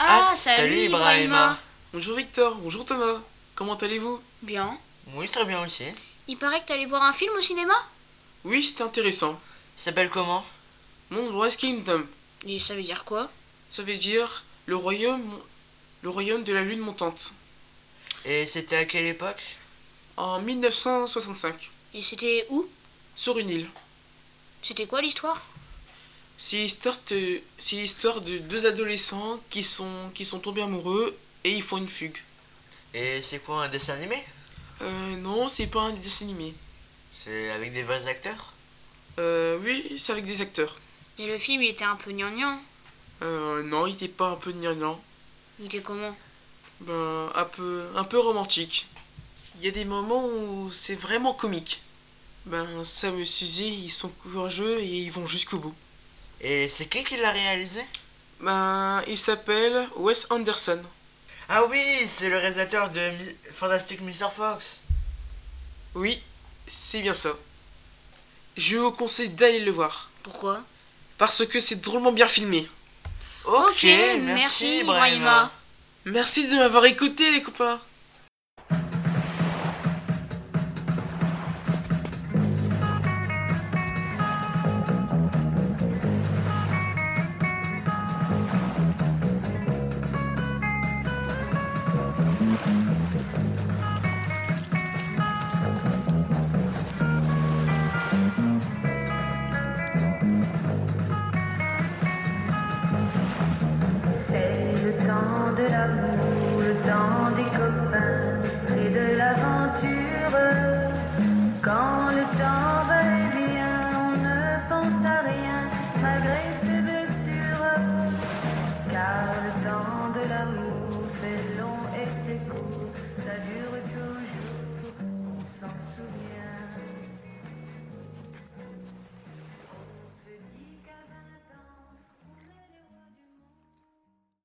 Ah, salut Ibrahima. Bonjour Victor, bonjour Thomas. Comment allez-vous? Bien. Oui, très bien aussi. Il paraît que t'allais voir un film au cinéma? Oui, c'était intéressant. Ça s'appelle comment? Moonrise Kingdom. Et ça veut dire quoi? Ça veut dire le royaume, le royaume de la lune montante. Et c'était à quelle époque? En 1965, Et c'était où? Sur une île. C'était quoi l'histoire? C'est l'histoire de, c'est l'histoire de deux adolescents qui sont, qui sont tombés amoureux et ils font une fugue. Et c'est quoi un dessin animé? Euh, non, c'est pas un dessin animé. C'est avec des vrais acteurs? Euh, oui, c'est avec des acteurs. Et le film, il était un peu gnangnan? Euh, non, il était pas un peu gnangnan. Il était comment? Ben, un peu, un peu romantique. Il y a des moments où c'est vraiment comique. Ben, Sam et Suzy, ils sont courageux et ils vont jusqu'au bout. Et c'est qui qui l'a réalisé? Ben, il s'appelle Wes Anderson. Ah oui, c'est le réalisateur de Mi- Fantastic Mr. Fox. Oui, c'est bien ça. Je vous conseille d'aller le voir. Pourquoi? Parce que c'est drôlement bien filmé. Ok, merci. Ibrahima. Merci de m'avoir écouté, les copains. sarıyan, malgré